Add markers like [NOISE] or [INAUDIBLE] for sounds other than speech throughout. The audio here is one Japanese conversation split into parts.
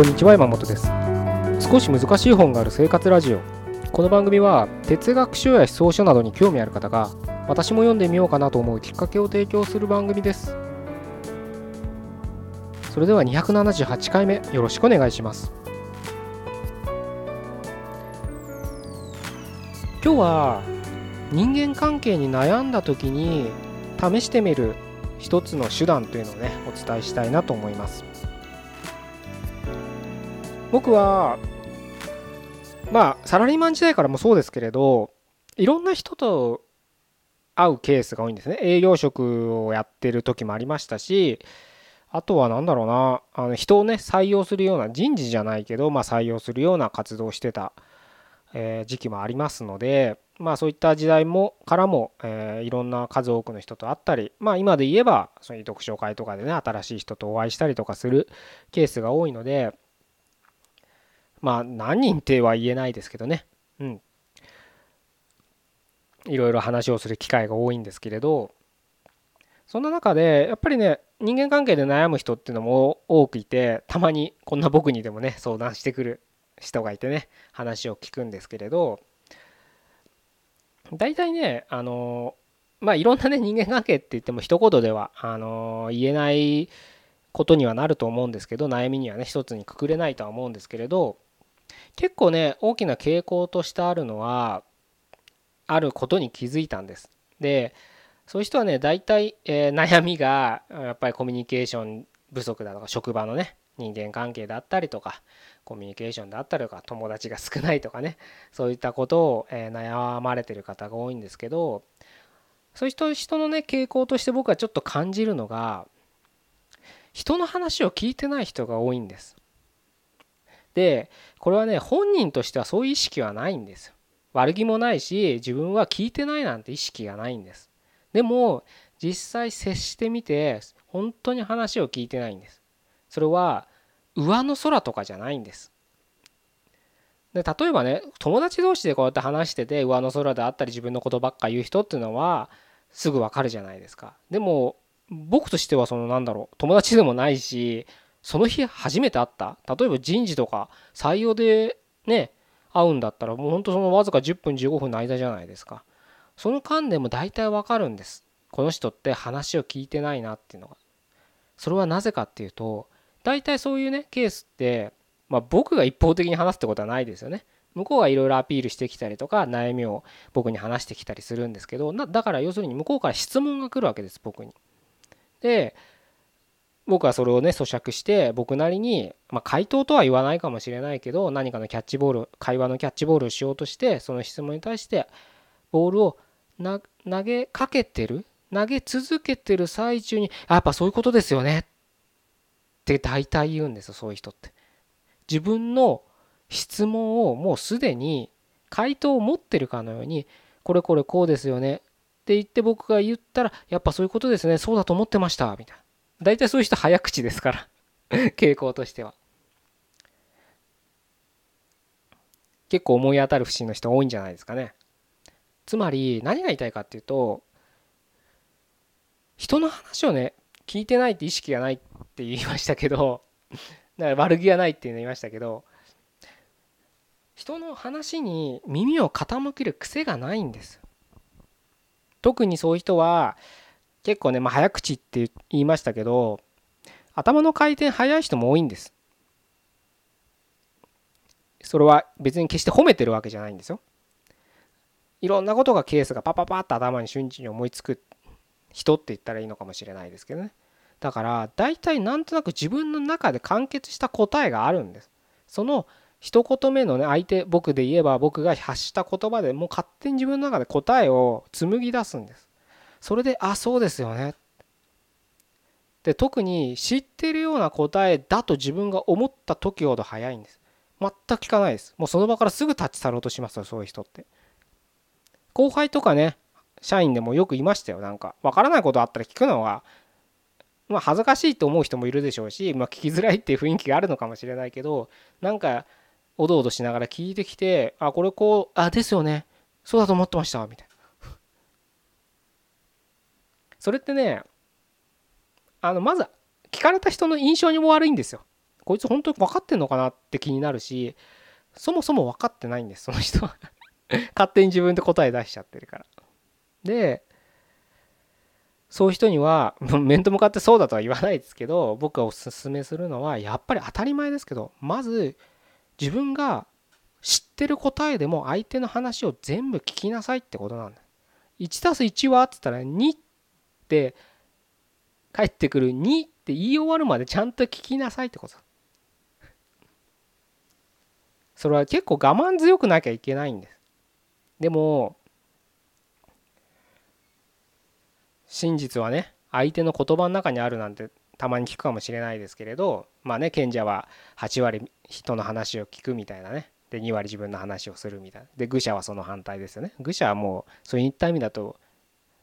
こんにちは山本です。少し難しい本がある生活ラジオ。この番組は哲学書や思想書などに興味ある方が私も読んでみようかなと思うきっかけを提供する番組です。それでは278回目よろしくお願いします。今日は人間関係に悩んだ時に試してみる一つの手段というのをねお伝えしたいなと思います。僕はまあサラリーマン時代からもそうですけれどいろんな人と会うケースが多いんですね。営業職をやってる時もありましたしあとは何だろうなあの人をね採用するような人事じゃないけど、まあ、採用するような活動をしてた、え、時期もありますのでまあそういった時代もからも、え、いろんな数多くの人と会ったりまあ今で言えばそういう読書会とかでね新しい人とお会いしたりとかするケースが多いのでまあ何人っては言えないですけどね。うん。いろいろ話をする機会が多いんですけれどそんな中でやっぱりね人間関係で悩む人っていうのも多くいてたまにこんな僕にでもね相談してくる人がいてね話を聞くんですけれど大体ねあのまあいろんなね人間関係って言っても一言ではあの言えないことにはなると思うんですけど悩みにはね一つにくくれないとは思うんですけれど結構ね大きな傾向としてあるのはあることに気づいたんです。でそういう人はね大体、えー、悩みがやっぱりコミュニケーション不足だとか職場のね人間関係だったりとかコミュニケーションだったりとか友達が少ないとかねそういったことを、えー、悩まれてる方が多いんですけどそういう人のね傾向として僕はちょっと感じるのが人の話を聞いてない人が多いんです。でこれはね本人としてはそういう意識はないんです悪気もないし自分は聞いてないなんて意識がないんです。でも実際接してみて本当に話を聞いてないんです。それは上の空とかじゃないんです。で例えばね友達同士でこうやって話してて上の空であったり自分のことばっか言う人っていうのはすぐわかるじゃないですか。でも僕としてはそのなんだろう友達でもないしその日初めて会った。例えば人事とか採用でね会うんだったらもうほんとそのわずか10分15分の間じゃないですか。その間でも大体わかるんです。この人って話を聞いてないなっていうのが。それはなぜかっていうと大体そういうねケースってまあ僕が一方的に話すってことはないですよね。向こうがいろいろアピールしてきたりとか悩みを僕に話してきたりするんですけどだから要するに向こうから質問が来るわけです僕に。で僕はそれをね咀嚼して僕なりに、まあ、回答とは言わないかもしれないけど何かのキャッチボール会話のキャッチボールをしようとしてその質問に対してボールを投げかけてる投げ続けてる最中にやっぱそういうことですよねって大体言うんですよそういう人って。自分の質問をもうすでに回答を持ってるかのようにこれこれこうですよねって言って僕が言ったらやっぱそういうことですねそうだと思ってましたみたいな。大体そういう人早口ですから。[LAUGHS] 傾向としては。結構思い当たる節の人多いんじゃないですかね。つまり何が言いたいかっていうと人の話をね聞いてないって意識がないって言いましたけど [LAUGHS] だから悪気がないって言いましたけど人の話に耳を傾ける癖がないんです。特にそういう人は結構ね、まあ、早口って言いましたけど頭の回転速い人も多いんです。それは別に決して褒めてるわけじゃないんですよ。いろんなことがケースがパパパッと頭に瞬時に思いつく人って言ったらいいのかもしれないですけどね。だから大体なんとなく自分の中で完結した答えがあるんです。その一言目のね相手僕で言えば僕が発した言葉でもう勝手に自分の中で答えを紡ぎ出すんです。それであそうですよね。で特に知ってるような答えだと自分が思った時ほど早いんです。全く聞かないです。もうその場からすぐ立ち去ろうとしますよそういう人って。後輩とかね社員でもよくいましたよなんか。分からないことあったら聞くのはまあ恥ずかしいと思う人もいるでしょうし、まあ、聞きづらいっていう雰囲気があるのかもしれないけどなんかおどおどしながら聞いてきてあこれこうあですよね。そうだと思ってましたみたいな。それってねあのまず聞かれた人の印象にも悪いんですよ。こいつ本当に分かってんのかなって気になるしそもそも分かってないんですその人は。[LAUGHS] 勝手に自分で答え出しちゃってるから。でそういう人には [LAUGHS] 面と向かってそうだとは言わないですけど僕がおすすめするのはやっぱり当たり前ですけどまず自分が知ってる答えでも相手の話を全部聞きなさいってことなんだ。1+1 はって言ったら2って返ってくる2って言い終わるまでちゃんと聞きなさいってこと。それは結構我慢強くなきゃいけないんです。でも真実はね相手の言葉の中にあるなんてたまに聞くかもしれないですけれどまあね賢者は8割人の話を聞くみたいなね。で2割自分の話をするみたいな。で愚者はその反対ですよね。愚者はもうそういった意味だと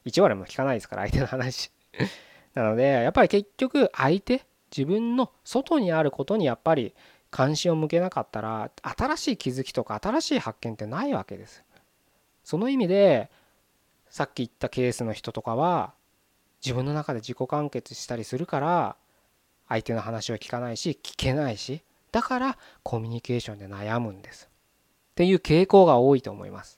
1割も聞かないですから相手の話。[LAUGHS] なのでやっぱり結局相手自分の外にあることにやっぱり関心を向けなかったら新しい気づきとか新しい発見ってないわけですその意味でさっき言ったケースの人とかは自分の中で自己完結したりするから相手の話を聞かないし聞けないしだからコミュニケーションで悩むんです。っていう傾向が多いと思います。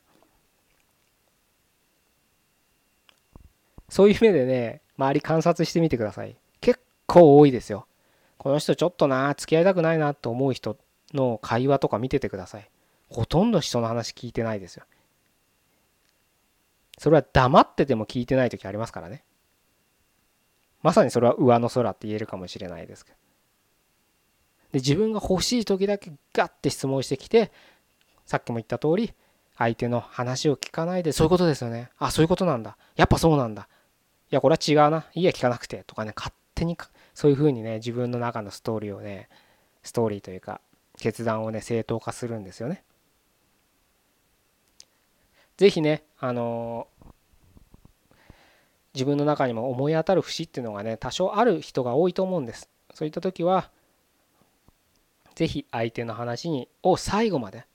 そういう目でね周り観察してみてください。結構多いですよ。この人ちょっとな付き合いたくないなと思う人の会話とか見ててください。ほとんど人の話聞いてないですよ。それは黙ってても聞いてない時ありますからね。まさにそれは上の空って言えるかもしれないですけど。で自分が欲しい時だけガッて質問してきてさっきも言った通り相手の話を聞かないでそういうことですよね。あそういうことなんだ。やっぱそうなんだ。いいやこれは違うな。いいや聞かなくて。とかね勝手にそういうふうにね自分の中のストーリーをねストーリーというか決断をね正当化するんですよね。是非ねあの自分の中にも思い当たる節っていうのがね多少ある人が多いと思うんです。そういった時は是非相手の話にを最後まで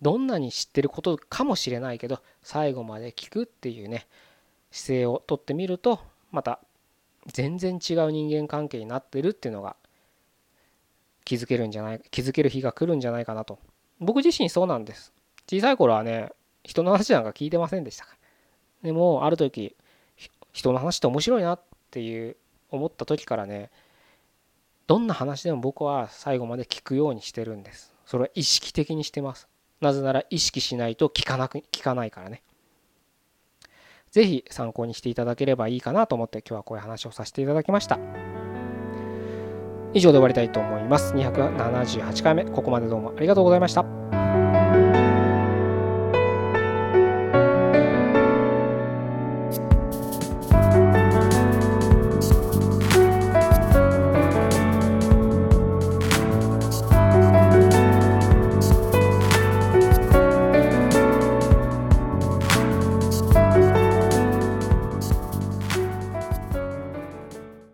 どんなに知ってることかもしれないけど最後まで聞くっていうね姿勢をとってみるとまた全然違う人間関係になってるっていうのが気づけるんじゃない気づける日が来るんじゃないかなと。僕自身そうなんです。小さい頃はね人の話なんか聞いてませんでしたでもある時人の話って面白いなっていう思った時からねどんな話でも僕は最後まで聞くようにしてるんです。それは意識的にしてます。なぜなら意識しないと聞かなく聞かないからね。ぜひ参考にしていただければいいかなと思って今日はこういう話をさせていただきました。以上で終わりたいと思います。278回目。ここまでどうもありがとうございました。